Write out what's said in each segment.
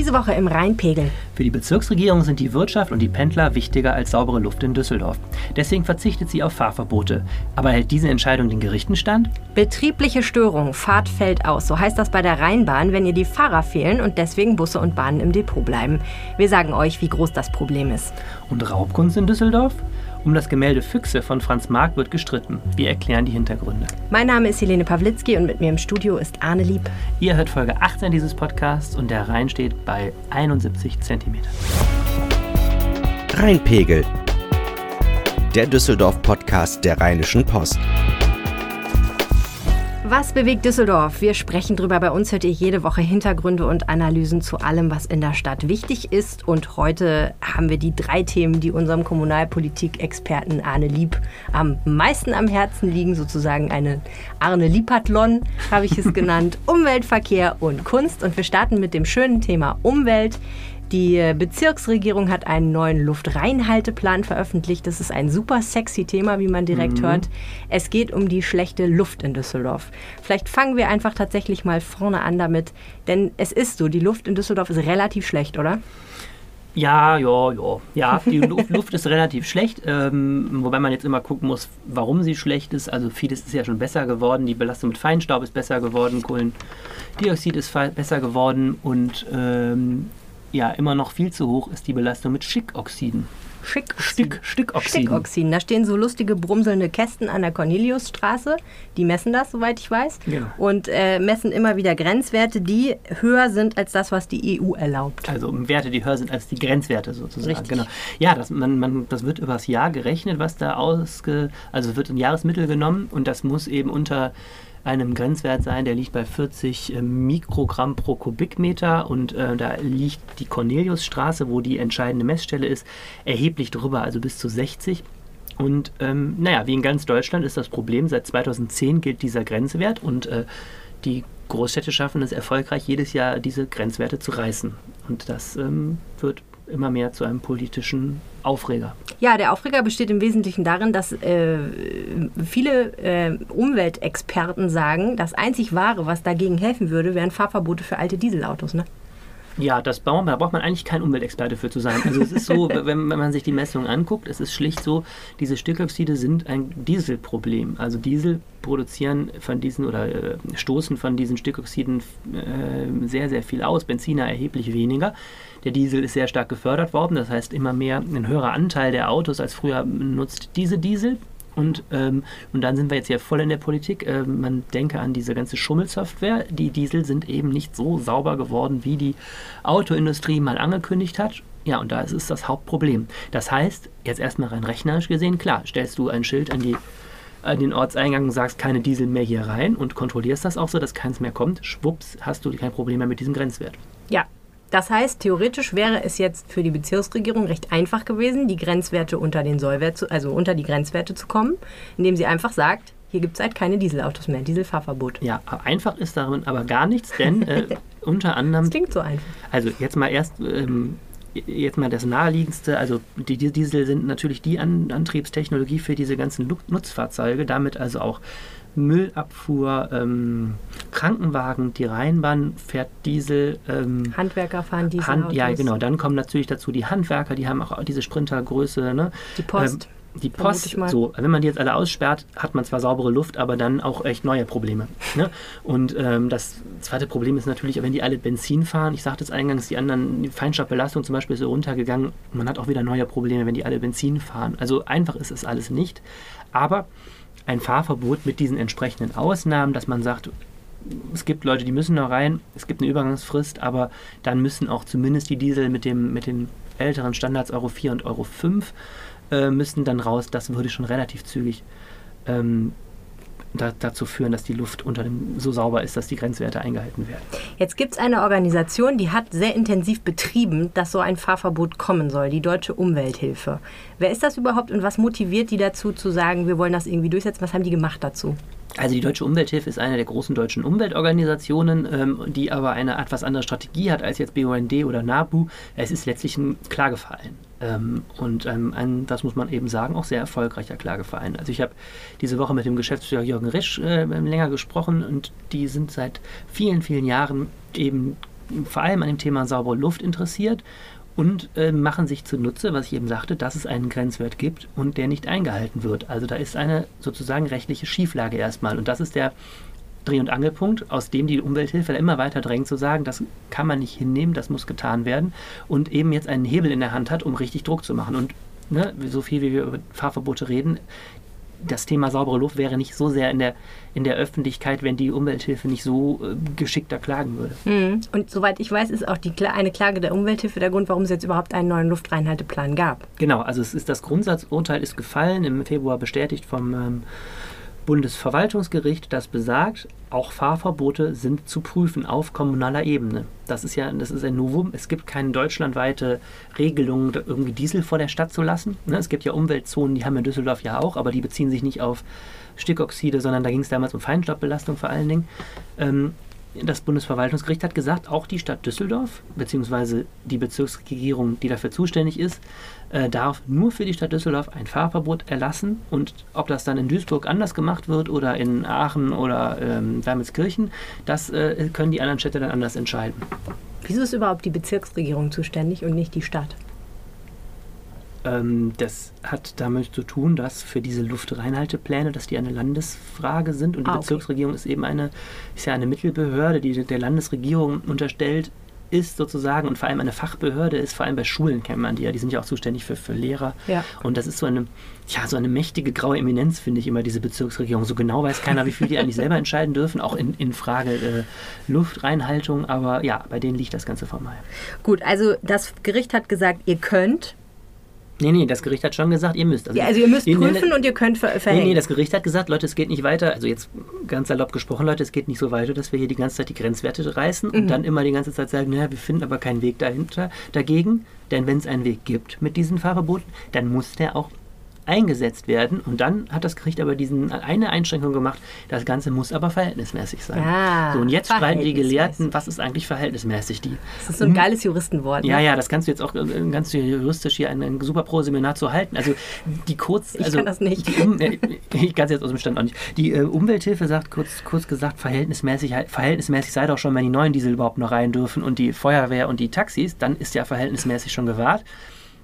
Diese Woche im Rheinpegel. Für die Bezirksregierung sind die Wirtschaft und die Pendler wichtiger als saubere Luft in Düsseldorf. Deswegen verzichtet sie auf Fahrverbote. Aber hält diese Entscheidung den Gerichten stand? Betriebliche Störung, Fahrt fällt aus. So heißt das bei der Rheinbahn, wenn ihr die Fahrer fehlen und deswegen Busse und Bahnen im Depot bleiben. Wir sagen euch, wie groß das Problem ist. Und Raubkunst in Düsseldorf? Um das Gemälde Füchse von Franz Marc wird gestritten. Wir erklären die Hintergründe. Mein Name ist Helene Pawlitzki und mit mir im Studio ist Arne Lieb. Ihr hört Folge 18 dieses Podcasts und der Rhein steht bei 71 cm. Rheinpegel. Der Düsseldorf-Podcast der Rheinischen Post. Was bewegt Düsseldorf? Wir sprechen drüber. Bei uns hört ihr jede Woche Hintergründe und Analysen zu allem, was in der Stadt wichtig ist. Und heute haben wir die drei Themen, die unserem Kommunalpolitik-Experten Arne Lieb am meisten am Herzen liegen. Sozusagen eine Arne Liepathlon, habe ich es genannt. Umweltverkehr und Kunst. Und wir starten mit dem schönen Thema Umwelt. Die Bezirksregierung hat einen neuen Luftreinhalteplan veröffentlicht. Das ist ein super sexy Thema, wie man direkt mhm. hört. Es geht um die schlechte Luft in Düsseldorf. Vielleicht fangen wir einfach tatsächlich mal vorne an damit, denn es ist so, die Luft in Düsseldorf ist relativ schlecht, oder? Ja, ja, ja. Ja, die Luft ist relativ schlecht, ähm, wobei man jetzt immer gucken muss, warum sie schlecht ist. Also vieles ist ja schon besser geworden. Die Belastung mit Feinstaub ist besser geworden, Kohlendioxid ist besser geworden und ähm, ja immer noch viel zu hoch ist die Belastung mit Schickoxiden. Schickoxiden. Stück, Stickoxiden. Stickoxiden. Da stehen so lustige brumselnde Kästen an der Corneliusstraße. Die messen das, soweit ich weiß. Genau. Und äh, messen immer wieder Grenzwerte, die höher sind als das, was die EU erlaubt. Also Werte, die höher sind als die Grenzwerte sozusagen. Richtig. Genau. Ja, das, man, man, das wird übers Jahr gerechnet, was da ausge... Also wird ein Jahresmittel genommen und das muss eben unter einem Grenzwert sein, der liegt bei 40 äh, Mikrogramm pro Kubikmeter und äh, da liegt die Corneliusstraße, wo die entscheidende Messstelle ist, erheblich drüber, also bis zu 60. Und ähm, naja, wie in ganz Deutschland ist das Problem, seit 2010 gilt dieser Grenzwert und äh, die Großstädte schaffen es erfolgreich, jedes Jahr diese Grenzwerte zu reißen. Und das ähm, wird immer mehr zu einem politischen Aufreger. Ja, der Aufreger besteht im Wesentlichen darin, dass äh, viele äh, Umweltexperten sagen, das einzig Wahre, was dagegen helfen würde, wären Fahrverbote für alte Dieselautos. Ne? Ja, das braucht man, da braucht man eigentlich kein Umweltexperte für zu sein. Also es ist so, wenn, wenn, man sich die Messungen anguckt, es ist schlicht so, diese Stickoxide sind ein Dieselproblem. Also Diesel produzieren von diesen oder äh, stoßen von diesen Stickoxiden äh, sehr, sehr viel aus, Benziner erheblich weniger. Der Diesel ist sehr stark gefördert worden, das heißt immer mehr, ein höherer Anteil der Autos als früher nutzt diese Diesel. Und, ähm, und dann sind wir jetzt hier voll in der Politik. Ähm, man denke an diese ganze Schummelsoftware. Die Diesel sind eben nicht so sauber geworden, wie die Autoindustrie mal angekündigt hat. Ja, und da ist es das Hauptproblem. Das heißt, jetzt erstmal rein rechnerisch gesehen, klar, stellst du ein Schild an die an den Ortseingang und sagst keine Diesel mehr hier rein und kontrollierst das auch so, dass keins mehr kommt, schwupps, hast du kein Problem mehr mit diesem Grenzwert. Ja, das heißt, theoretisch wäre es jetzt für die Bezirksregierung recht einfach gewesen, die Grenzwerte unter den Sollwert zu, also unter die Grenzwerte zu kommen, indem sie einfach sagt, hier gibt es halt keine Dieselautos mehr, Dieselfahrverbot. Ja, einfach ist darin aber gar nichts, denn äh, unter anderem. Das klingt so einfach. Also jetzt mal erst. Ähm, jetzt mal das naheliegendste, also die Diesel sind natürlich die An Antriebstechnologie für diese ganzen Nutzfahrzeuge, damit also auch Müllabfuhr, ähm, Krankenwagen, die Rheinbahn fährt Diesel. Ähm, Handwerker fahren Diesel. Hand, ja, genau. Dann kommen natürlich dazu die Handwerker, die haben auch diese Sprintergröße. Ne? Die Post. Ähm, die Post, so, wenn man die jetzt alle aussperrt, hat man zwar saubere Luft, aber dann auch echt neue Probleme. Ne? Und ähm, das zweite Problem ist natürlich, wenn die alle Benzin fahren, ich sagte es eingangs, die anderen, die Feinstaubbelastung zum Beispiel ist so runtergegangen, man hat auch wieder neue Probleme, wenn die alle Benzin fahren. Also einfach ist es alles nicht. Aber ein Fahrverbot mit diesen entsprechenden Ausnahmen, dass man sagt, es gibt Leute, die müssen noch rein, es gibt eine Übergangsfrist, aber dann müssen auch zumindest die Diesel mit, dem, mit den älteren Standards Euro 4 und Euro 5 äh, müssen dann raus. Das würde schon relativ zügig ähm, da, dazu führen, dass die Luft unter dem so sauber ist, dass die Grenzwerte eingehalten werden. Jetzt gibt es eine Organisation, die hat sehr intensiv betrieben, dass so ein Fahrverbot kommen soll, die Deutsche Umwelthilfe. Wer ist das überhaupt und was motiviert die dazu zu sagen, wir wollen das irgendwie durchsetzen? Was haben die gemacht dazu? Also die Deutsche Umwelthilfe ist eine der großen deutschen Umweltorganisationen, ähm, die aber eine etwas andere Strategie hat als jetzt BUND oder NABU. Es ist letztlich ein Klageverein. Ähm, und ähm, ein, das muss man eben sagen, auch sehr erfolgreicher Klageverein. Also ich habe diese Woche mit dem Geschäftsführer Jürgen Risch äh, länger gesprochen und die sind seit vielen, vielen Jahren eben vor allem an dem Thema saubere Luft interessiert und äh, machen sich zunutze, was ich eben sagte, dass es einen Grenzwert gibt und der nicht eingehalten wird. Also da ist eine sozusagen rechtliche Schieflage erstmal. Und das ist der Dreh- und Angelpunkt, aus dem die Umwelthilfe immer weiter drängt zu sagen, das kann man nicht hinnehmen, das muss getan werden und eben jetzt einen Hebel in der Hand hat, um richtig Druck zu machen. Und ne, so viel wie wir über Fahrverbote reden, das Thema saubere Luft wäre nicht so sehr in der, in der Öffentlichkeit, wenn die Umwelthilfe nicht so äh, geschickter klagen würde. Mhm. Und soweit ich weiß, ist auch die, eine Klage der Umwelthilfe der Grund, warum es jetzt überhaupt einen neuen Luftreinhalteplan gab. Genau, also es ist das Grundsatzurteil ist gefallen, im Februar bestätigt vom ähm, Bundesverwaltungsgericht, das besagt, auch Fahrverbote sind zu prüfen auf kommunaler Ebene. Das ist ja das ist ein Novum. Es gibt keine deutschlandweite Regelung, irgendwie Diesel vor der Stadt zu lassen. Ne, es gibt ja Umweltzonen, die haben wir in Düsseldorf ja auch, aber die beziehen sich nicht auf Stickoxide, sondern da ging es damals um Feinstaubbelastung vor allen Dingen. Ähm, das Bundesverwaltungsgericht hat gesagt, auch die Stadt Düsseldorf, beziehungsweise die Bezirksregierung, die dafür zuständig ist, äh, darf nur für die Stadt Düsseldorf ein Fahrverbot erlassen. Und ob das dann in Duisburg anders gemacht wird oder in Aachen oder ähm, Wermelskirchen, das äh, können die anderen Städte dann anders entscheiden. Wieso ist überhaupt die Bezirksregierung zuständig und nicht die Stadt? Ähm, das hat damit zu tun, dass für diese Luftreinhaltepläne, dass die eine Landesfrage sind und die ah, okay. Bezirksregierung ist eben eine, ist ja eine Mittelbehörde, die der Landesregierung unterstellt ist sozusagen und vor allem eine Fachbehörde ist, vor allem bei Schulen kennt man die ja, die sind ja auch zuständig für, für Lehrer. Ja. Und das ist so eine, ja, so eine mächtige graue Eminenz, finde ich immer, diese Bezirksregierung. So genau weiß keiner, wie viel die eigentlich selber entscheiden dürfen, auch in, in Frage äh, Luftreinhaltung, aber ja, bei denen liegt das Ganze formal. Gut, also das Gericht hat gesagt, ihr könnt Nee, nee, das Gericht hat schon gesagt, ihr müsst. Also, ja, also ihr müsst prüfen nee, und ihr könnt ver verhängen. Nee, nee, das Gericht hat gesagt, Leute, es geht nicht weiter. Also jetzt ganz salopp gesprochen, Leute, es geht nicht so weiter, dass wir hier die ganze Zeit die Grenzwerte reißen mhm. und dann immer die ganze Zeit sagen, naja, wir finden aber keinen Weg dahinter, dagegen. Denn wenn es einen Weg gibt mit diesen Fahrverboten, dann muss der auch eingesetzt werden. Und dann hat das Gericht aber diesen eine Einschränkung gemacht, das Ganze muss aber verhältnismäßig sein. Ah, so, und jetzt streiten die Gelehrten, was ist eigentlich verhältnismäßig? Die, das ist so ein geiles Juristenwort. Ne? Ja, ja, das kannst du jetzt auch äh, ganz juristisch hier ein, ein super Pro-Seminar zu halten. Also die kurz. Ich also, kann das nicht. Die, um, äh, ich kann es jetzt aus dem Stand auch nicht. Die äh, Umwelthilfe sagt kurz, kurz gesagt, verhältnismäßig, verhältnismäßig sei doch schon, wenn die neuen Diesel überhaupt noch rein dürfen und die Feuerwehr und die Taxis, dann ist ja verhältnismäßig schon gewahrt.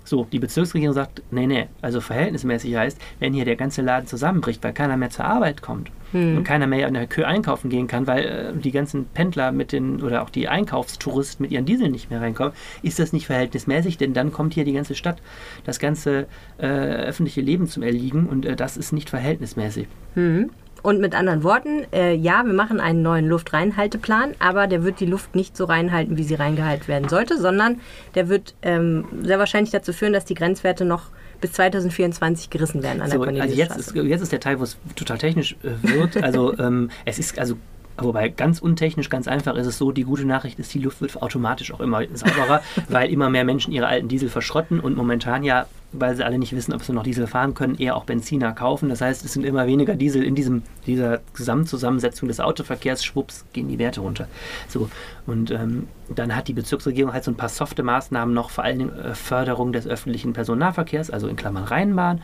So, die Bezirksregierung sagt, nee, nee, also verhältnismäßig heißt, wenn hier der ganze Laden zusammenbricht, weil keiner mehr zur Arbeit kommt hm. und keiner mehr in der Kö einkaufen gehen kann, weil äh, die ganzen Pendler mit den oder auch die Einkaufstouristen mit ihren Dieseln nicht mehr reinkommen, ist das nicht verhältnismäßig, denn dann kommt hier die ganze Stadt, das ganze äh, öffentliche Leben zum Erliegen und äh, das ist nicht verhältnismäßig. Hm. Und mit anderen Worten, äh, ja, wir machen einen neuen Luftreinhalteplan, aber der wird die Luft nicht so reinhalten, wie sie reingehalten werden sollte, sondern der wird ähm, sehr wahrscheinlich dazu führen, dass die Grenzwerte noch bis 2024 gerissen werden an der so, Also jetzt ist, jetzt ist der Teil, wo es total technisch äh, wird. Also ähm, es ist also Wobei ganz untechnisch, ganz einfach ist es so, die gute Nachricht ist, die Luft wird automatisch auch immer sauberer, weil immer mehr Menschen ihre alten Diesel verschrotten und momentan ja weil sie alle nicht wissen, ob sie noch Diesel fahren können, eher auch Benziner kaufen. Das heißt, es sind immer weniger Diesel in diesem, dieser Gesamtzusammensetzung des Autoverkehrs. Schwupps, gehen die Werte runter. So, und ähm, dann hat die Bezirksregierung halt so ein paar softe Maßnahmen noch, vor allen Dingen äh, Förderung des öffentlichen Personennahverkehrs, also in Klammern Rheinbahn,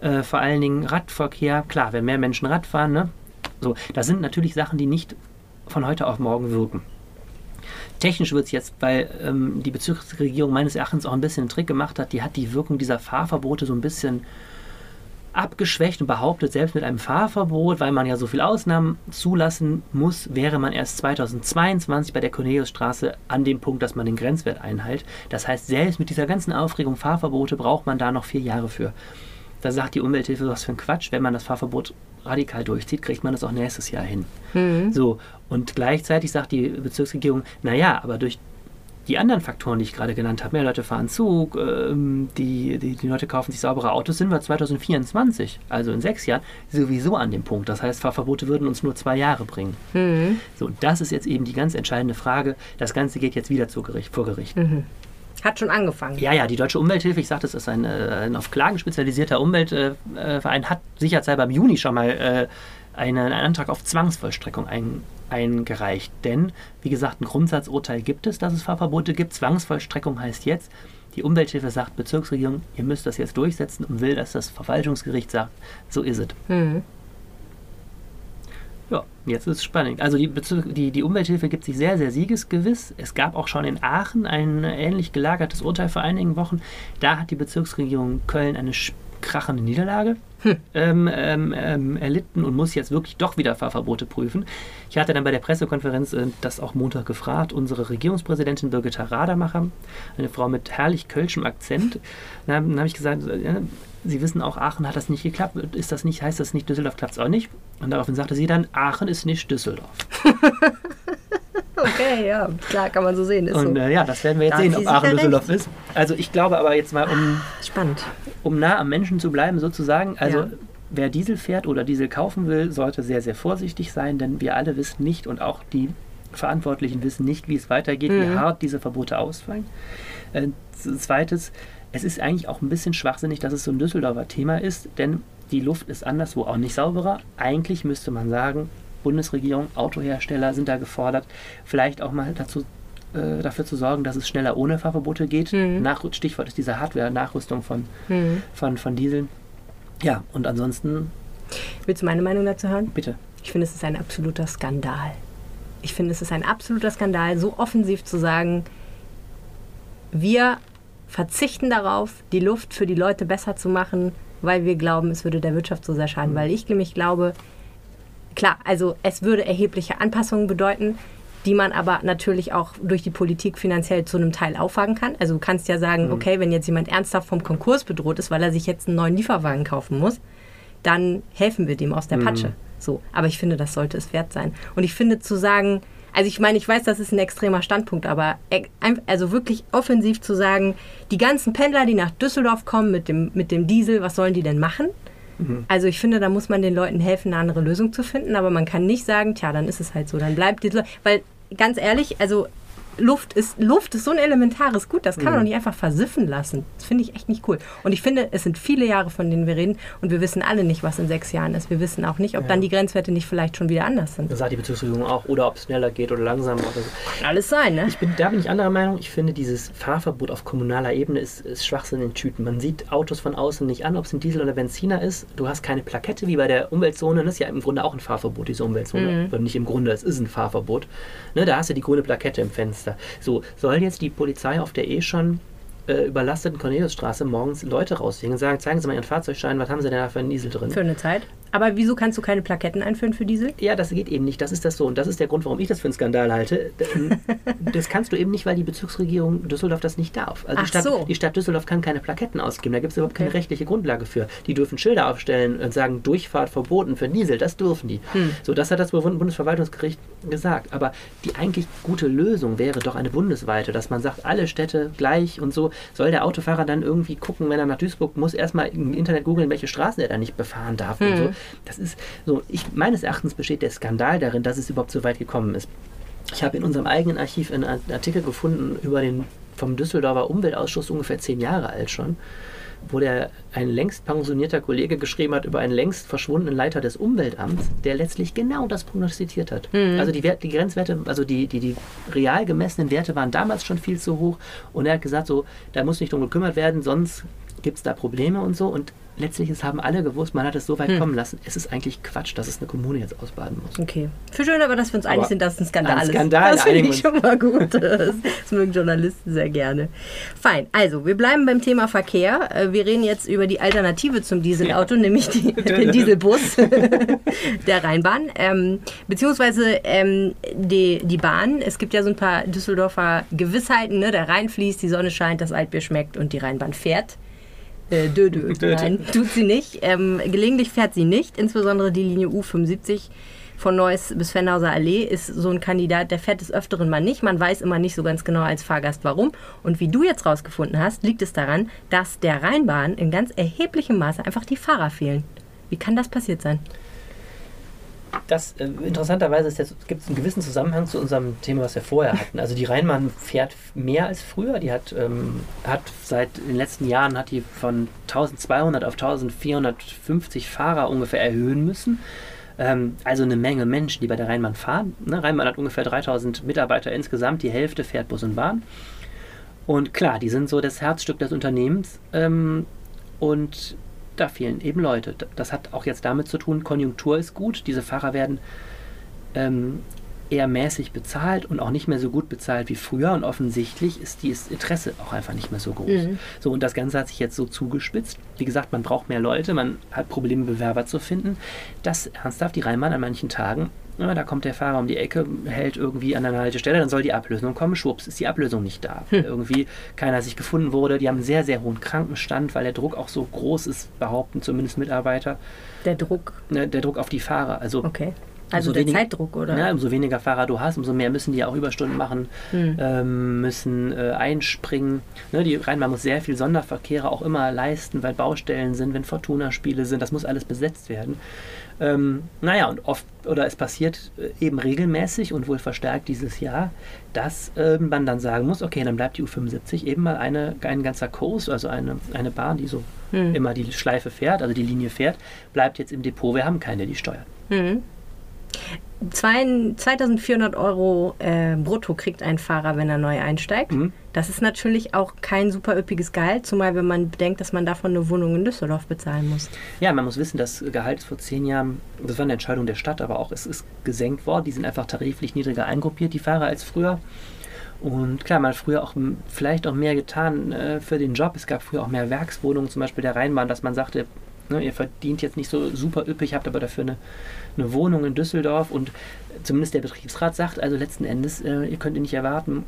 äh, vor allen Dingen Radverkehr. Klar, wenn mehr Menschen Rad fahren, ne? So, das sind natürlich Sachen, die nicht von heute auf morgen wirken. Technisch wird es jetzt, weil ähm, die Bezirksregierung meines Erachtens auch ein bisschen einen Trick gemacht hat, die hat die Wirkung dieser Fahrverbote so ein bisschen abgeschwächt und behauptet, selbst mit einem Fahrverbot, weil man ja so viele Ausnahmen zulassen muss, wäre man erst 2022 bei der Corneliusstraße an dem Punkt, dass man den Grenzwert einhält. Das heißt, selbst mit dieser ganzen Aufregung Fahrverbote braucht man da noch vier Jahre für. Da sagt die Umwelthilfe, was für ein Quatsch, wenn man das Fahrverbot radikal durchzieht, kriegt man das auch nächstes Jahr hin. Mhm. So, und gleichzeitig sagt die Bezirksregierung, naja, aber durch die anderen Faktoren, die ich gerade genannt habe, mehr Leute fahren Zug, ähm, die, die, die, Leute kaufen sich saubere Autos, sind wir 2024, also in sechs Jahren, sowieso an dem Punkt. Das heißt, Fahrverbote würden uns nur zwei Jahre bringen. Mhm. So, das ist jetzt eben die ganz entscheidende Frage. Das Ganze geht jetzt wieder zu Gericht, vor Gericht. Mhm. Hat schon angefangen. Ja, ja, die Deutsche Umwelthilfe, ich sagte, das ist ein, äh, ein, auf Klagen spezialisierter Umweltverein, hat sicherheitshalber im Juni schon mal äh, einen, einen, Antrag auf Zwangsvollstreckung ein, eingereicht. Denn, wie gesagt, ein Grundsatzurteil gibt es, dass es Fahrverbote gibt. Zwangsvollstreckung heißt jetzt, die Umwelthilfe sagt, Bezirksregierung, ihr müsst das jetzt durchsetzen und will, dass das Verwaltungsgericht sagt, so ist es. Mhm. Ja, jetzt ist es spannend. Also die, die, die Umwelthilfe gibt sich sehr, sehr siegesgewiss. Es gab auch schon in Aachen ein ähnlich gelagertes Urteil vor einigen Wochen. Da hat die Bezirksregierung Köln eine krachende Niederlage hm. ähm, ähm, ähm, erlitten und muss jetzt wirklich doch wieder Fahrverbote prüfen. Ich hatte dann bei der Pressekonferenz äh, das auch Montag gefragt, unsere Regierungspräsidentin Birgitta Rademacher, eine Frau mit herrlich kölschem Akzent. Dann, dann habe ich gesagt, äh, Sie wissen auch, Aachen hat das nicht geklappt. Ist das nicht, heißt das nicht, Düsseldorf klappt es auch nicht? Und daraufhin sagte sie dann, Aachen ist nicht Düsseldorf. okay, ja, klar, kann man so sehen. und so. Äh, ja, das werden wir jetzt da sehen, ob Aachen Düsseldorf ist. Also ich glaube aber jetzt mal, um, Spannend. um nah am Menschen zu bleiben sozusagen, also ja. wer Diesel fährt oder Diesel kaufen will, sollte sehr, sehr vorsichtig sein, denn wir alle wissen nicht und auch die Verantwortlichen wissen nicht, wie es weitergeht, mhm. wie hart diese Verbote ausfallen. Äh, zweites, es ist eigentlich auch ein bisschen schwachsinnig, dass es so ein Düsseldorfer Thema ist, denn die Luft ist anderswo auch nicht sauberer. Eigentlich müsste man sagen, Bundesregierung, Autohersteller sind da gefordert, vielleicht auch mal dazu äh, dafür zu sorgen, dass es schneller ohne Fahrverbote geht. Mhm. Nach, Stichwort ist diese Hardware-Nachrüstung von, mhm. von, von Dieseln. Ja, und ansonsten. Willst du meine Meinung dazu hören? Bitte. Ich finde, es ist ein absoluter Skandal. Ich finde, es ist ein absoluter Skandal, so offensiv zu sagen, wir verzichten darauf, die Luft für die Leute besser zu machen, weil wir glauben, es würde der Wirtschaft so sehr schaden. Mhm. Weil ich nämlich glaube, klar, also es würde erhebliche Anpassungen bedeuten, die man aber natürlich auch durch die Politik finanziell zu einem Teil auffangen kann. Also du kannst ja sagen, mhm. okay, wenn jetzt jemand ernsthaft vom Konkurs bedroht ist, weil er sich jetzt einen neuen Lieferwagen kaufen muss, dann helfen wir dem aus der mhm. Patsche. Mhm. So, aber ich finde, das sollte es wert sein. Und ich finde zu sagen, also ich meine, ich weiß, das ist ein extremer Standpunkt, aber also wirklich offensiv zu sagen, die ganzen Pendler, die nach Düsseldorf kommen mit dem, mit dem Diesel, was sollen die denn machen? Mhm. Also ich finde, da muss man den Leuten helfen, eine andere Lösung zu finden, aber man kann nicht sagen, tja, dann ist es halt so, dann bleibt Diesel, weil ganz ehrlich, also Luft ist, Luft ist so ein elementares Gut, das kann man mhm. doch nicht einfach versiffen lassen. Das finde ich echt nicht cool. Und ich finde, es sind viele Jahre, von denen wir reden und wir wissen alle nicht, was in sechs Jahren ist. Wir wissen auch nicht, ob ja. dann die Grenzwerte nicht vielleicht schon wieder anders sind. Das sagt die Bezirksregierung auch. Oder ob es schneller geht oder langsamer. Oder so. Kann alles sein, ne? Ich bin, da bin ich anderer Meinung. Ich finde, dieses Fahrverbot auf kommunaler Ebene ist, ist Schwachsinn in Tüten. Man sieht Autos von außen nicht an, ob es ein Diesel oder Benziner ist. Du hast keine Plakette wie bei der Umweltzone. Das ist ja im Grunde auch ein Fahrverbot, diese Umweltzone. Mhm. Nicht im Grunde, es ist ein Fahrverbot. Ne, da hast du die grüne Plakette im Fenster. So, soll jetzt die Polizei auf der eh schon äh, überlasteten Corneliusstraße morgens Leute rausziehen und sagen, zeigen Sie mal Ihren Fahrzeugschein, was haben Sie denn da für einen Diesel drin? Für eine Zeit. Aber wieso kannst du keine Plaketten einführen für Diesel? Ja, das geht eben nicht. Das ist das so. Und das ist der Grund, warum ich das für einen Skandal halte. Das kannst du eben nicht, weil die Bezirksregierung Düsseldorf das nicht darf. Also Ach die, Stadt, so. die Stadt Düsseldorf kann keine Plaketten ausgeben. Da gibt es überhaupt keine okay. rechtliche Grundlage für. Die dürfen Schilder aufstellen und sagen, Durchfahrt verboten für Diesel. Das dürfen die. Hm. So, das hat das Bundesverwaltungsgericht gesagt. Aber die eigentlich gute Lösung wäre doch eine bundesweite, dass man sagt, alle Städte gleich und so. Soll der Autofahrer dann irgendwie gucken, wenn er nach Duisburg muss, erstmal im Internet googeln, welche Straßen er da nicht befahren darf hm. und so. Das ist so, ich, meines Erachtens besteht der Skandal darin, dass es überhaupt so weit gekommen ist. Ich habe in unserem eigenen Archiv einen Artikel gefunden über den vom Düsseldorfer Umweltausschuss, ungefähr zehn Jahre alt schon, wo der ein längst pensionierter Kollege geschrieben hat über einen längst verschwundenen Leiter des Umweltamts, der letztlich genau das prognostiziert hat. Mhm. Also die, Wert, die Grenzwerte, also die, die, die real gemessenen Werte waren damals schon viel zu hoch und er hat gesagt, so, da muss nicht drum gekümmert werden, sonst gibt es da Probleme und so. Und letztlich, es haben alle gewusst, man hat es so weit hm. kommen lassen. Es ist eigentlich Quatsch, dass es eine Kommune jetzt ausbaden muss. Okay. Für schön aber, dass wir uns einig sind, dass es ein Skandal ist. Skandal, das finde ich schon mal gut. Das, das mögen Journalisten sehr gerne. Fein. Also, wir bleiben beim Thema Verkehr. Äh, wir reden jetzt über die Alternative zum Dieselauto, ja. nämlich die, den Dieselbus der Rheinbahn. Ähm, beziehungsweise ähm, die, die Bahn. Es gibt ja so ein paar Düsseldorfer Gewissheiten. Ne? Der Rhein fließt, die Sonne scheint, das Altbier schmeckt und die Rheinbahn fährt. Äh, dö, dö. Nein, tut sie nicht. Ähm, gelegentlich fährt sie nicht, insbesondere die Linie U75 von Neuss bis Fennhauser Allee ist so ein Kandidat, der fährt des Öfteren mal nicht. Man weiß immer nicht so ganz genau als Fahrgast warum. Und wie du jetzt rausgefunden hast, liegt es daran, dass der Rheinbahn in ganz erheblichem Maße einfach die Fahrer fehlen. Wie kann das passiert sein? Das äh, interessanterweise gibt es einen gewissen Zusammenhang zu unserem Thema, was wir vorher hatten. Also die Rheinbahn fährt mehr als früher. Die hat, ähm, hat seit den letzten Jahren hat die von 1200 auf 1450 Fahrer ungefähr erhöhen müssen. Ähm, also eine Menge Menschen, die bei der Rheinbahn fahren. Ne? Rheinbahn hat ungefähr 3000 Mitarbeiter insgesamt. Die Hälfte fährt Bus und Bahn. Und klar, die sind so das Herzstück des Unternehmens. Ähm, und da fehlen eben Leute. Das hat auch jetzt damit zu tun, Konjunktur ist gut, diese Fahrer werden ähm, eher mäßig bezahlt und auch nicht mehr so gut bezahlt wie früher. Und offensichtlich ist dieses Interesse auch einfach nicht mehr so groß. Mhm. So, und das Ganze hat sich jetzt so zugespitzt. Wie gesagt, man braucht mehr Leute, man hat Probleme, Bewerber zu finden. dass ernsthaft die Rheinbahn an manchen Tagen ja, da kommt der Fahrer um die Ecke, hält irgendwie an einer Haltestelle, dann soll die Ablösung kommen. Schwupps, ist die Ablösung nicht da. Hm. Irgendwie keiner sich gefunden wurde. Die haben einen sehr, sehr hohen Krankenstand, weil der Druck auch so groß ist, behaupten zumindest Mitarbeiter. Der Druck? Ne, der Druck auf die Fahrer. Also okay. Also der wenig, Zeitdruck, oder? Ja, umso weniger Fahrer du hast, umso mehr müssen die auch Überstunden machen, hm. ähm, müssen äh, einspringen. Ne, die Rheinbahn muss sehr viel Sonderverkehre auch immer leisten, weil Baustellen sind, wenn Fortuna-Spiele sind, das muss alles besetzt werden. Ähm, naja, und oft, oder es passiert äh, eben regelmäßig und wohl verstärkt dieses Jahr, dass äh, man dann sagen muss, okay, dann bleibt die U75 eben mal eine, ein ganzer Kurs, also eine, eine Bahn, die so hm. immer die Schleife fährt, also die Linie fährt, bleibt jetzt im Depot, wir haben keine, die steuert. Hm. 2400 Euro äh, brutto kriegt ein Fahrer, wenn er neu einsteigt. Mhm. Das ist natürlich auch kein super üppiges Gehalt, zumal wenn man bedenkt, dass man davon eine Wohnung in Düsseldorf bezahlen muss. Ja, man muss wissen, das Gehalt ist vor zehn Jahren, das war eine Entscheidung der Stadt, aber auch es ist gesenkt worden. Die sind einfach tariflich niedriger eingruppiert, die Fahrer, als früher. Und klar, man hat früher auch vielleicht auch mehr getan äh, für den Job. Es gab früher auch mehr Werkswohnungen, zum Beispiel der Rheinbahn, dass man sagte, ne, ihr verdient jetzt nicht so super üppig, habt aber dafür eine eine Wohnung in Düsseldorf und zumindest der Betriebsrat sagt, also letzten Endes, äh, ihr könnt nicht erwarten,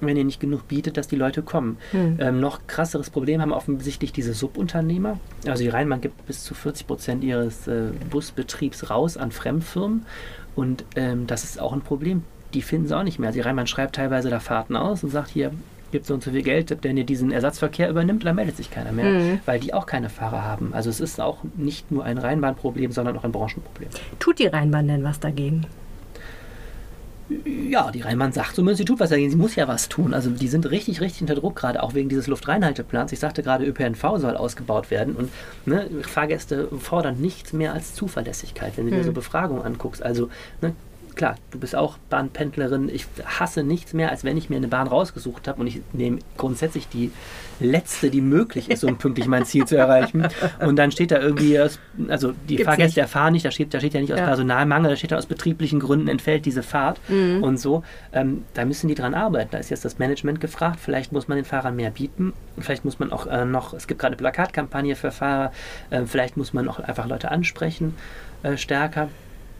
wenn ihr nicht genug bietet, dass die Leute kommen. Hm. Ähm, noch krasseres Problem haben offensichtlich diese Subunternehmer. Also die Rheinbahn gibt bis zu 40 Prozent ihres äh, Busbetriebs raus an Fremdfirmen und ähm, das ist auch ein Problem. Die finden sie auch nicht mehr. Also die Rheinbahn schreibt teilweise da Fahrten aus und sagt hier, gibt so und so viel Geld, wenn ihr diesen Ersatzverkehr übernimmt, dann meldet sich keiner mehr, mhm. weil die auch keine Fahrer haben. Also es ist auch nicht nur ein Rheinbahnproblem, sondern auch ein Branchenproblem. Tut die Rheinbahn denn was dagegen? Ja, die Rheinbahn sagt zumindest, sie tut was dagegen. Sie muss ja was tun. Also die sind richtig, richtig unter Druck gerade, auch wegen dieses Luftreinhalteplans. Ich sagte gerade, ÖPNV soll ausgebaut werden und ne, Fahrgäste fordern nichts mehr als Zuverlässigkeit, wenn du dir so Befragungen anguckst. Also ne, klar, du bist auch Bahnpendlerin. Ich hasse nichts mehr, als wenn ich mir eine Bahn rausgesucht habe und ich nehme grundsätzlich die letzte, die möglich ist, um pünktlich mein Ziel zu erreichen. Und dann steht da irgendwie, also die Gibt's Fahrgäste nicht. erfahren nicht, da steht, da steht ja nicht aus ja. Personalmangel, da steht da aus betrieblichen Gründen entfällt diese Fahrt mhm. und so. Ähm, da müssen die dran arbeiten. Da ist jetzt das Management gefragt. Vielleicht muss man den Fahrern mehr bieten. Vielleicht muss man auch äh, noch, es gibt gerade eine Plakatkampagne für Fahrer, äh, vielleicht muss man auch einfach Leute ansprechen äh, stärker.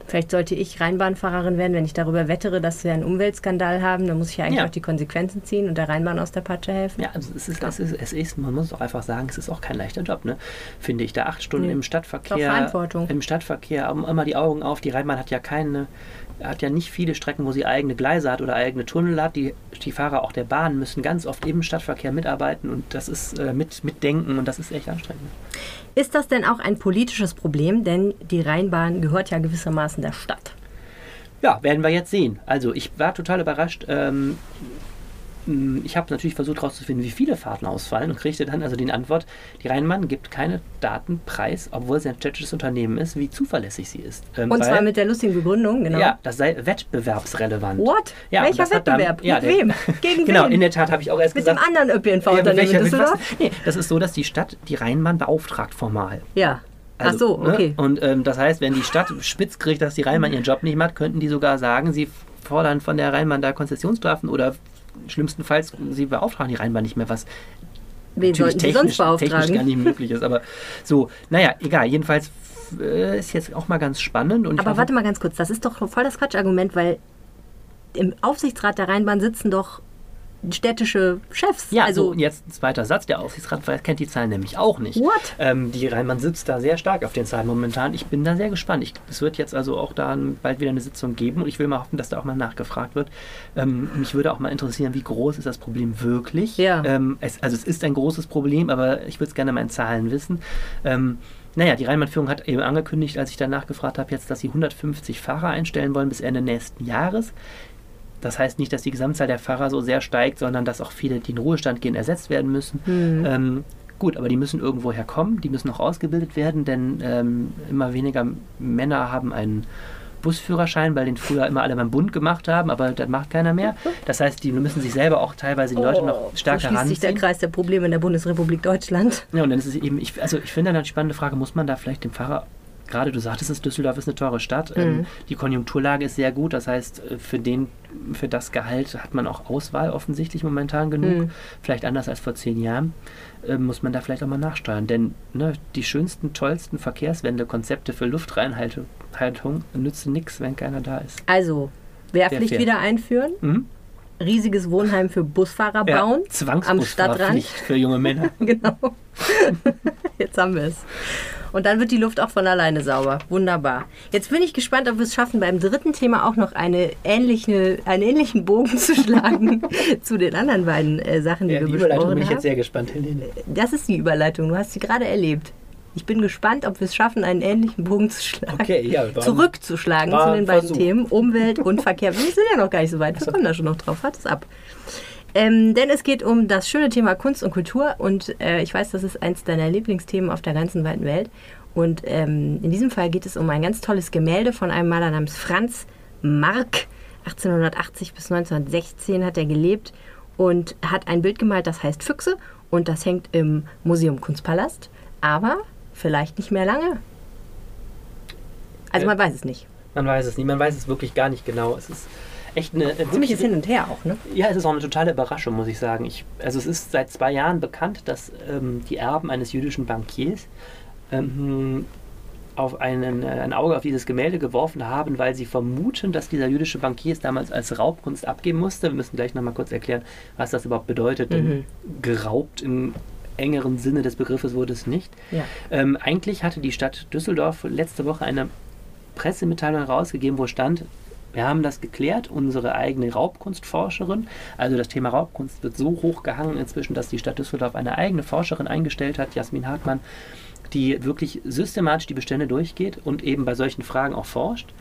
Vielleicht sollte ich Rheinbahnfahrerin werden, wenn ich darüber wettere, dass wir einen Umweltskandal haben. Dann muss ich ja eigentlich ja. auch die Konsequenzen ziehen und der Rheinbahn aus der Patsche helfen. Ja, also es ist, es ist, es ist, man muss auch einfach sagen, es ist auch kein leichter Job, ne? finde ich. Da acht Stunden nee. im Stadtverkehr. Verantwortung. Im Stadtverkehr, immer die Augen auf. Die Rheinbahn hat ja keine, hat ja nicht viele Strecken, wo sie eigene Gleise hat oder eigene Tunnel hat. Die, die Fahrer auch der Bahn müssen ganz oft im Stadtverkehr mitarbeiten und das ist äh, mit, mitdenken und das ist echt anstrengend. Ist das denn auch ein politisches Problem? Denn die Rheinbahn gehört ja gewissermaßen der Stadt. Ja, werden wir jetzt sehen. Also ich war total überrascht. Ähm, hm, ich habe natürlich versucht herauszufinden, wie viele Fahrten ausfallen und kriegte dann also die Antwort, die Rheinbahn gibt keine Daten preis, obwohl sie ein städtisches Unternehmen ist, wie zuverlässig sie ist. Ähm, und weil, zwar mit der lustigen Begründung, genau. Ja, das sei wettbewerbsrelevant. What? Ja, Welcher Wettbewerb? Dann, ja, mit wem? Gegen genau, wen? in der Tat habe ich auch erst mit gesagt. Mit dem anderen ÖPNV-Unternehmen ja, Düsseldorf? Nee, das ist so, dass die Stadt die Rheinbahn beauftragt formal. Ja. Also, Ach so, ne? okay. Ne? Und ähm, das heißt, wenn die Stadt spitz kriegt, dass die Rheinbahn ihren Job nicht macht, könnten die sogar sagen, sie fordern von der Rheinbahn da Konzessionsstrafen oder schlimmstenfalls, sie beauftragen die Rheinbahn nicht mehr, was Wen natürlich technisch, technisch gar nicht möglich ist. Aber so, naja, egal. Jedenfalls äh, ist jetzt auch mal ganz spannend. aber hoffe, warte mal ganz kurz, das ist doch voll das Quatschargument, weil im Aufsichtsrat der Rheinbahn sitzen doch städtische Chefs. Ja, also so, jetzt ein zweiter Satz. Der Aufsichtsrat kennt die Zahlen nämlich auch nicht. What? Ähm, die Rheinbahn sitzt da sehr stark auf den Zahlen momentan. Ich bin da sehr gespannt. Ich, es wird jetzt also auch da bald wieder eine Sitzung geben und ich will mal hoffen, dass da auch mal nachgefragt wird. Ähm, mich würde auch mal interessieren, wie groß ist das Problem wirklich? Ja. Ähm, es, also es ist ein großes Problem, aber ich würde es gerne mal in Zahlen wissen. Ähm, naja, die Rheinbahnführung hat eben angekündigt, als ich danach gefragt habe, jetzt, dass sie 150 Fahrer einstellen wollen bis Ende nächsten Jahres. Das heißt nicht, dass die Gesamtzahl der Fahrer so sehr steigt, sondern dass auch viele, die in Ruhestand gehen, ersetzt werden müssen. Mhm. Ähm, gut, aber die müssen irgendwo herkommen, die müssen auch ausgebildet werden, denn ähm, immer weniger Männer haben einen Busführerschein, weil den früher immer alle beim Bund gemacht haben, aber das macht keiner mehr. Das heißt, die müssen sich selber auch teilweise die Leute oh, noch stärker so heranziehen. sich der Kreis der Probleme in der Bundesrepublik Deutschland. Ja, und dann ist es eben, ich, also ich finde dann eine spannende Frage, muss man da vielleicht dem Fahrer gerade du sagtest es, Düsseldorf ist eine teure Stadt. Ähm, Mhm. die Konjunkturlage ist sehr gut. Das heißt, äh, für, den, für das Gehalt hat man auch Auswahl offensichtlich momentan genug. Mhm. Vielleicht anders als vor zehn Jahren. Äh, muss man da vielleicht auch mal nachsteuern. Denn ne, die schönsten, tollsten Verkehrswende-Konzepte für Luftreinhaltung Haltung nützen nichts, wenn keiner da ist. Also, Wehrpflicht wieder einführen, Mhm. riesiges Wohnheim für Busfahrer Ja, bauen. am Stadtrand. Zwangsbusfahrpflicht für junge Männer. Genau. Jetzt haben wir es. Und dann wird die Luft auch von alleine sauber. Wunderbar. Jetzt bin ich gespannt, ob wir es schaffen, beim dritten Thema auch noch eine ähnliche, einen ähnlichen Bogen zu schlagen zu den anderen beiden äh, Sachen, die Ja, wir die Überleitung besprochen bin ich haben. jetzt sehr gespannt, Helene. Das ist die Überleitung. Du hast sie gerade erlebt. Ich bin gespannt, ob wir es schaffen, einen ähnlichen Bogen zu schlagen. Okay, ja. Zurückzuschlagen war zu den beiden Versuch. Themen Umwelt und Verkehr. Wir sind ja noch gar nicht so weit. Wir kommen da schon noch drauf. Wart es ab. Ähm, denn es geht um das schöne Thema Kunst und Kultur und äh, ich weiß, das ist eins deiner Lieblingsthemen auf der ganzen weiten Welt. Und ähm, in diesem Fall geht es um ein ganz tolles Gemälde von einem Maler namens Franz Mark. 1880 bis 1916 hat er gelebt und hat ein Bild gemalt, das heißt Füchse und das hängt im Museum Kunstpalast, aber vielleicht nicht mehr lange. Also man weiß es nicht. Man weiß es nicht, man weiß es wirklich gar nicht genau. Es ist echt eine. eine Ziemliches Hin und Her auch, ne? Ja, es ist auch eine totale Überraschung, muss ich sagen. Ich, also es ist seit zwei Jahren bekannt, dass ähm, die Erben eines jüdischen Bankiers ähm, auf einen, äh, ein Auge auf dieses Gemälde geworfen haben, weil sie vermuten, dass dieser jüdische Bankier es damals als Raubkunst abgeben musste. Wir müssen gleich nochmal kurz erklären, was das überhaupt bedeutet. Denn Mhm. geraubt im engeren Sinne des Begriffes wurde es nicht. Ja. Ähm, eigentlich hatte die Stadt Düsseldorf letzte Woche eine Pressemitteilung herausgegeben, wo stand, wir haben das geklärt, unsere eigene Raubkunstforscherin, also das Thema Raubkunst wird so hoch gehangen inzwischen, dass die Stadt Düsseldorf eine eigene Forscherin eingestellt hat, Jasmin Hartmann, die wirklich systematisch die Bestände durchgeht und eben bei solchen Fragen auch forscht.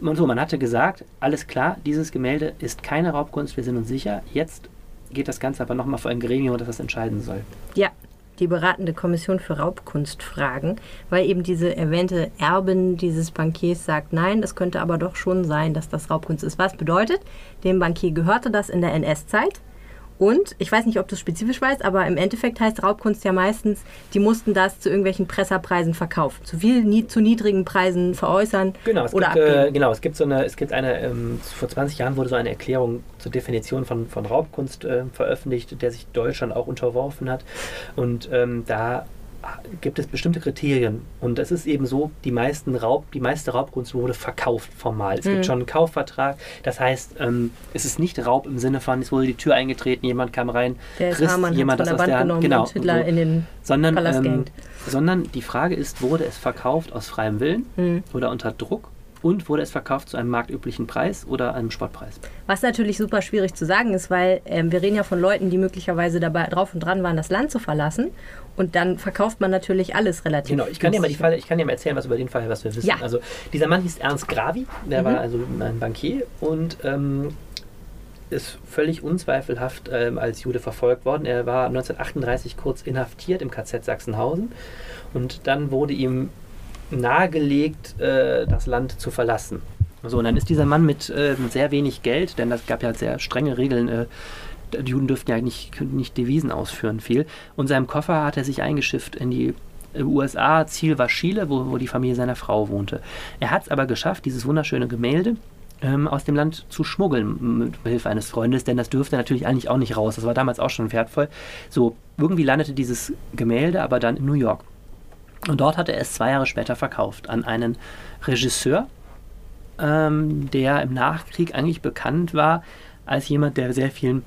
Und so, man hatte gesagt, alles klar, dieses Gemälde ist keine Raubkunst, wir sind uns sicher. Jetzt geht das Ganze aber nochmal vor ein Gremium, das das entscheiden soll. Ja, die beratende Kommission für Raubkunstfragen, weil eben diese erwähnte Erbin dieses Bankiers sagt, nein, es könnte aber doch schon sein, dass das Raubkunst ist. Was bedeutet, dem Bankier gehörte das in der NS-Zeit. Und ich weiß nicht, ob du es spezifisch weißt, aber im Endeffekt heißt Raubkunst ja meistens, die mussten das zu irgendwelchen Presserpreisen verkaufen. Zu viel, nie, zu niedrigen Preisen veräußern Genau, es oder gibt, äh, genau, es gibt so eine, es gibt eine, ähm, vor 20 Jahren wurde so eine Erklärung zur Definition von, von Raubkunst äh, veröffentlicht, der sich Deutschland auch unterworfen hat. Und ähm, da gibt es bestimmte Kriterien. Und es ist eben so, die meisten Raub, die meiste Raubkunst wurde verkauft formal. Es Mhm. gibt schon einen Kaufvertrag. Das heißt, ähm, es ist nicht Raub im Sinne von, es wurde die Tür eingetreten, jemand kam rein, Der riss hat jemand das aus Wand der Hand. Genau. und Hitler so in den sondern, ähm, sondern die Frage ist, wurde es verkauft aus freiem Willen Mhm. oder unter Druck und wurde es verkauft zu einem marktüblichen Preis oder einem Spottpreis? Was natürlich super schwierig zu sagen ist, weil ähm, wir reden ja von Leuten, die möglicherweise dabei drauf und dran waren, das Land zu verlassen. Und dann verkauft man natürlich alles relativ. Genau, ich kann dir mal die. Fall, ich kann dir mal erzählen, was über den Fall, was wir wissen. Ja. Also dieser Mann hieß Ernst Gravi, der Mhm. war also ein Bankier und ähm, ist völlig unzweifelhaft ähm, als Jude verfolgt worden. Er war 1938 kurz inhaftiert im KZ Sachsenhausen und dann wurde ihm nahegelegt, äh, das Land zu verlassen. So, und dann ist dieser Mann mit, äh, sehr wenig Geld, denn das gab ja sehr strenge Regeln, äh, die Juden dürften ja nicht, nicht Devisen ausführen viel. Und seinem Koffer hat er sich eingeschifft in die äh, USA. Ziel war Chile, wo, wo die Familie seiner Frau wohnte. Er hat es aber geschafft, dieses wunderschöne Gemälde ähm, aus dem Land zu schmuggeln mit Hilfe eines Freundes, denn das dürfte natürlich eigentlich auch nicht raus. Das war damals auch schon wertvoll. So, irgendwie landete dieses Gemälde aber dann in New York. Und dort hatte er es zwei Jahre später verkauft an einen Regisseur, ähm, der im Nachkrieg eigentlich bekannt war als jemand, der sehr vielen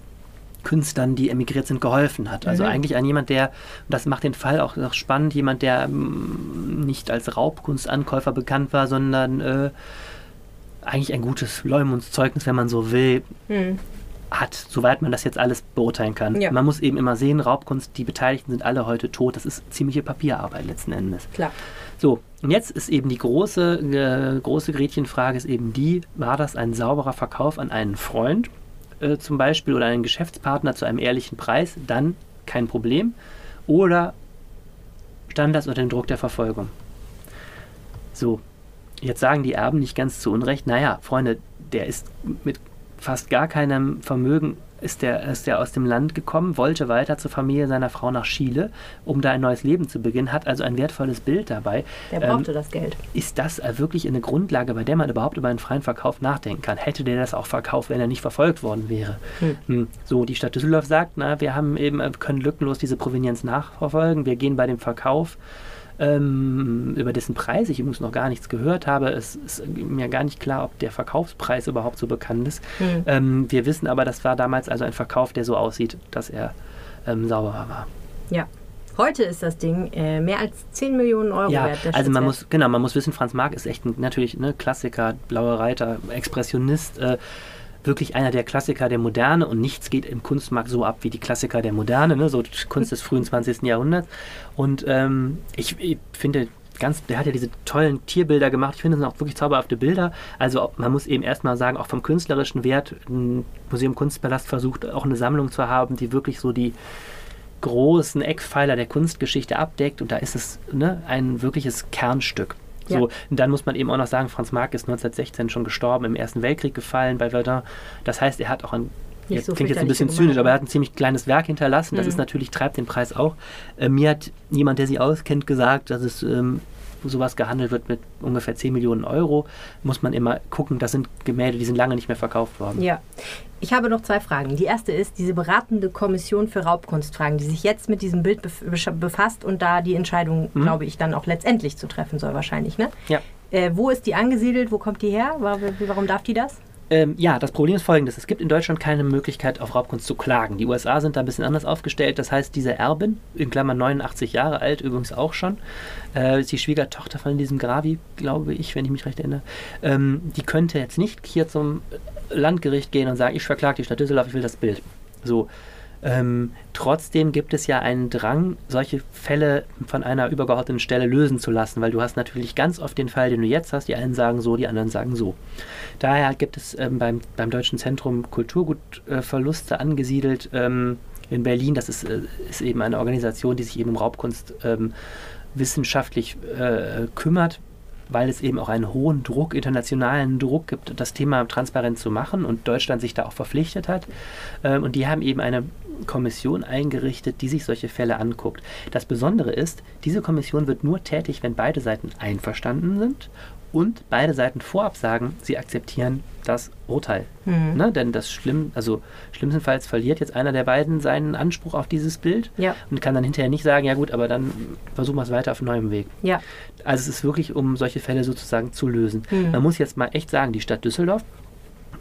Künstlern, die emigriert sind, geholfen hat. Also Mhm. eigentlich ein jemand, der, und das macht den Fall auch, auch spannend, jemand, der mm, nicht als Raubkunstankäufer bekannt war, sondern äh, eigentlich ein gutes Leumundszeugnis, wenn man so will, Hm. Hat, soweit man das jetzt alles beurteilen kann. Ja. Man muss eben immer sehen, Raubkunst, die Beteiligten sind alle heute tot. Das ist ziemliche Papierarbeit letzten Endes. Klar. So, und jetzt ist eben die große, äh, große Gretchenfrage ist eben die, war das ein sauberer Verkauf an einen Freund äh, zum Beispiel oder einen Geschäftspartner zu einem ehrlichen Preis, dann kein Problem. Oder stand das unter dem Druck der Verfolgung? So, jetzt sagen die Erben nicht ganz zu Unrecht, naja, Freunde, der ist mit fast gar keinem Vermögen ist der, ist der aus dem Land gekommen, wollte weiter zur Familie seiner Frau nach Chile, um da ein neues Leben zu beginnen, hat also ein wertvolles Bild dabei. Der brauchte ähm, das Geld. Ist das wirklich eine Grundlage, bei der man überhaupt über einen freien Verkauf nachdenken kann? Hätte der das auch verkauft, wenn er nicht verfolgt worden wäre? Hm. Hm. So, die Stadt Düsseldorf sagt, na, wir haben eben, können lückenlos diese Provenienz nachverfolgen, wir gehen bei dem Verkauf ähm, über dessen Preis ich übrigens noch gar nichts gehört habe. Es ist mir gar nicht klar, ob der Verkaufspreis überhaupt so bekannt ist. Mhm. Ähm, wir wissen aber, das war damals also ein Verkauf, der so aussieht, dass er ähm, sauber war. Ja. Heute ist das Ding äh, mehr als 10 Millionen Euro ja, wert. Also man muss, genau, man muss wissen, Franz Marc ist echt ein, natürlich ne, Klassiker, blauer Reiter, Expressionist. Äh, wirklich einer der Klassiker der Moderne und nichts geht im Kunstmarkt so ab wie die Klassiker der Moderne, ne? so Kunst des frühen 20. Jahrhunderts. Und ähm, ich, ich finde, ganz, der hat ja diese tollen Tierbilder gemacht. Ich finde, das sind auch wirklich zauberhafte Bilder. Also man muss eben erstmal sagen, auch vom künstlerischen Wert, ein Museum Kunstpalast versucht auch eine Sammlung zu haben, die wirklich so die großen Eckpfeiler der Kunstgeschichte abdeckt. Und da ist es ne, ein wirkliches Kernstück. So, ja. und dann muss man eben auch noch sagen, Franz Marc ist 1916 schon gestorben, im Ersten Weltkrieg gefallen bei Verdun. Das heißt, er hat auch ein Jetzt so klingt jetzt ein bisschen zynisch, aber er hat ein ziemlich kleines Werk hinterlassen. Das mhm. ist natürlich, treibt den Preis auch. Äh, mir hat jemand, der sie auskennt, gesagt, dass es ähm, sowas gehandelt wird mit ungefähr 10 Millionen Euro, muss man immer gucken, das sind Gemälde, die sind lange nicht mehr verkauft worden. Ja. Ich habe noch zwei Fragen. Die erste ist diese beratende Kommission für Raubkunstfragen, die sich jetzt mit diesem Bild befasst und da die Entscheidung, mhm. glaube ich, dann auch letztendlich zu treffen soll wahrscheinlich. Ne? Ja. Äh, wo ist die angesiedelt? Wo kommt die her? Warum darf die das? Ähm, ja, das Problem ist folgendes. Es gibt in Deutschland keine Möglichkeit, auf Raubkunst zu klagen. Die USA sind da ein bisschen anders aufgestellt. Das heißt, diese Erbin, in Klammern 89 Jahre alt, übrigens auch schon, äh, ist die Schwiegertochter von diesem Gravi, glaube ich, wenn ich mich recht erinnere, ähm, die könnte jetzt nicht hier zum Landgericht gehen und sagen, ich verklage die Stadt Düsseldorf, ich will das Bild. So, ähm, trotzdem gibt es ja einen Drang, solche Fälle von einer übergeordneten Stelle lösen zu lassen, weil du hast natürlich ganz oft den Fall, den du jetzt hast, die einen sagen so, die anderen sagen so. Daher gibt es ähm, beim, beim Deutschen Zentrum Kulturgutverluste äh, angesiedelt ähm, in Berlin, das ist, äh, ist eben eine Organisation, die sich eben um Raubkunst ähm, wissenschaftlich äh, kümmert, weil es eben auch einen hohen Druck, internationalen Druck gibt, das Thema transparent zu machen und Deutschland sich da auch verpflichtet hat. Ähm, und die haben eben eine Kommission eingerichtet, die sich solche Fälle anguckt. Das Besondere ist, diese Kommission wird nur tätig, wenn beide Seiten einverstanden sind und beide Seiten vorab sagen, sie akzeptieren das Urteil. Mhm. Ne? Denn das schlimm, also schlimmstenfalls verliert jetzt einer der beiden seinen Anspruch auf dieses Bild ja. und kann dann hinterher nicht sagen, ja gut, aber dann versuchen wir es weiter auf neuem Weg. Ja. Also es ist wirklich, um solche Fälle sozusagen zu lösen. Mhm. Man muss jetzt mal echt sagen, die Stadt Düsseldorf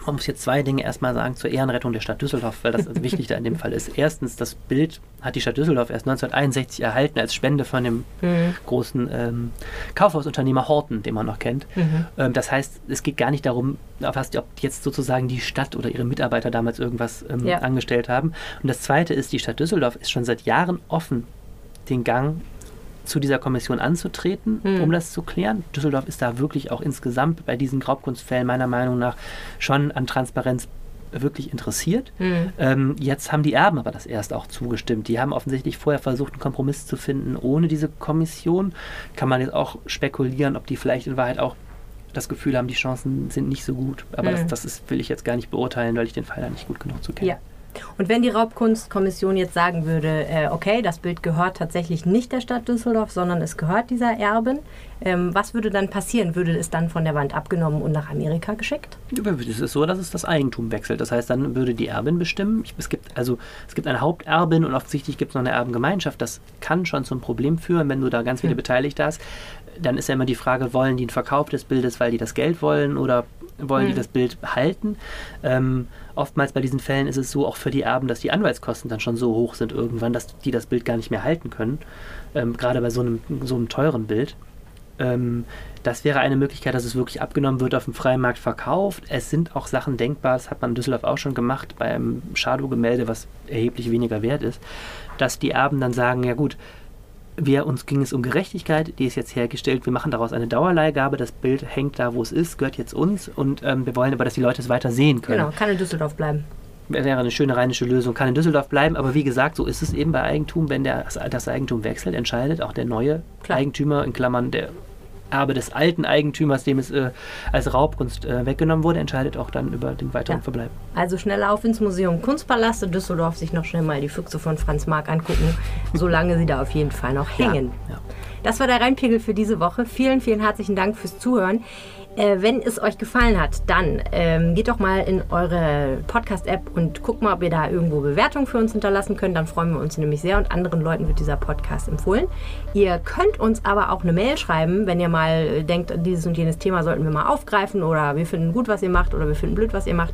man muss jetzt zwei Dinge erstmal sagen zur Ehrenrettung der Stadt Düsseldorf, weil das also wichtig da in dem Fall ist. Erstens, das Bild hat die Stadt Düsseldorf erst 1961 erhalten als Spende von dem mhm. großen ähm, Kaufhausunternehmer Horten, den man noch kennt. Mhm. Ähm, das heißt, es geht gar nicht darum, ob jetzt sozusagen die Stadt oder ihre Mitarbeiter damals irgendwas ähm, ja. angestellt haben. Und das Zweite ist, die Stadt Düsseldorf ist schon seit Jahren offen, den Gang zu dieser Kommission anzutreten, hm. um das zu klären. Düsseldorf ist da wirklich auch insgesamt bei diesen Raubkunstfällen meiner Meinung nach schon an Transparenz wirklich interessiert. Mhm. Ähm, jetzt haben die Erben aber das erst auch zugestimmt. Die haben offensichtlich vorher versucht, einen Kompromiss zu finden ohne diese Kommission. Kann man jetzt auch spekulieren, ob die vielleicht in Wahrheit auch das Gefühl haben, die Chancen sind nicht so gut. Aber mhm. das, das ist, will ich jetzt gar nicht beurteilen, weil ich den Fall da nicht gut genug zu kenne. Ja. Und wenn die Raubkunstkommission jetzt sagen würde, äh, okay, das Bild gehört tatsächlich nicht der Stadt Düsseldorf, sondern es gehört dieser Erbin, ähm, was würde dann passieren? Würde es dann von der Wand abgenommen und nach Amerika geschickt? Es ist so, dass es das Eigentum wechselt. Das heißt, dann würde die Erbin bestimmen. Es gibt also es gibt eine Haupterbin und offensichtlich gibt es noch eine Erbengemeinschaft. Das kann schon zum Problem führen, wenn du da ganz viele hm. Beteiligte hast. Dann ist ja immer die Frage, wollen die einen Verkauf des Bildes, weil die das Geld wollen oder wollen hm. die das Bild halten? Ähm, oftmals bei diesen Fällen ist es so auch für die Erben, dass die Anwaltskosten dann schon so hoch sind irgendwann, dass die das Bild gar nicht mehr halten können. Ähm, gerade bei so einem, so einem teuren Bild. Ähm, das wäre eine Möglichkeit, dass es wirklich abgenommen wird, auf dem freien Markt verkauft. Es sind auch Sachen denkbar, das hat man in Düsseldorf auch schon gemacht, bei einem Shadow-Gemälde, was erheblich weniger wert ist, dass die Erben dann sagen, ja gut, wir, uns ging es um Gerechtigkeit, die ist jetzt hergestellt. Wir machen daraus eine Dauerleihgabe. Das Bild hängt da, wo es ist, gehört jetzt uns. Und ähm, wir wollen aber, dass die Leute es weiter sehen können. Genau, kann in Düsseldorf bleiben. Wäre eine schöne rheinische Lösung, kann in Düsseldorf bleiben. Aber wie gesagt, so ist es eben bei Eigentum. Wenn der, das Eigentum wechselt, entscheidet auch der neue Klar. Eigentümer, in Klammern der Erbe des alten Eigentümers, dem es äh, als Raubkunst äh, weggenommen wurde, entscheidet auch dann über den weiteren ja. Verbleib. Also schnell auf ins Museum Kunstpalast in Düsseldorf, sich noch schnell mal die Füchse von Franz Marc angucken, solange sie da auf jeden Fall noch hängen. Ja, ja. Das war der Rheinpegel für diese Woche. Vielen, vielen herzlichen Dank fürs Zuhören. Äh, wenn es euch gefallen hat, dann ähm, geht doch mal in eure Podcast-App und guckt mal, ob ihr da irgendwo Bewertungen für uns hinterlassen könnt. Dann freuen wir uns nämlich sehr und anderen Leuten wird dieser Podcast empfohlen. Ihr könnt uns aber auch eine Mail schreiben, wenn ihr mal denkt, dieses und jenes Thema sollten wir mal aufgreifen oder wir finden gut, was ihr macht oder wir finden blöd, was ihr macht,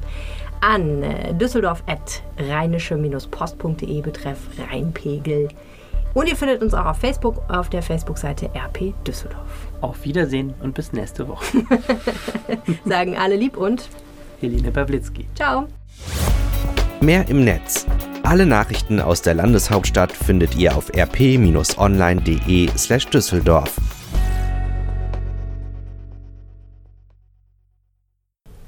an äh, düsseldorf.rheinische-post.de betreff Rheinpegel. Und ihr findet uns auch auf Facebook auf der Facebook-Seite RP Düsseldorf. Auf Wiedersehen und bis nächste Woche. Sagen alle lieb und Helene Pawlitzki. Ciao. Mehr im Netz. Alle Nachrichten aus der Landeshauptstadt findet ihr auf rp-online.de/düsseldorf.